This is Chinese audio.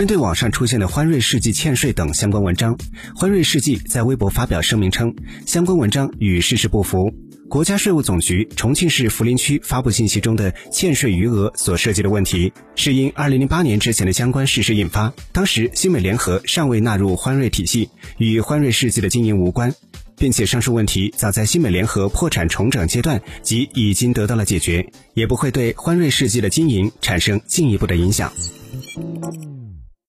针对网上出现的欢瑞世纪欠税等相关文章，欢瑞世纪在微博发表声明称，相关文章与事实不符。国家税务总局重庆市涪陵区发布信息中的欠税余额所涉及的问题，是因2008年之前的相关事实引发。当时新美联合尚未纳入欢瑞体系，与欢瑞世纪的经营无关，并且上述问题早在新美联合破产重整阶段即已经得到了解决，也不会对欢瑞世纪的经营产生进一步的影响。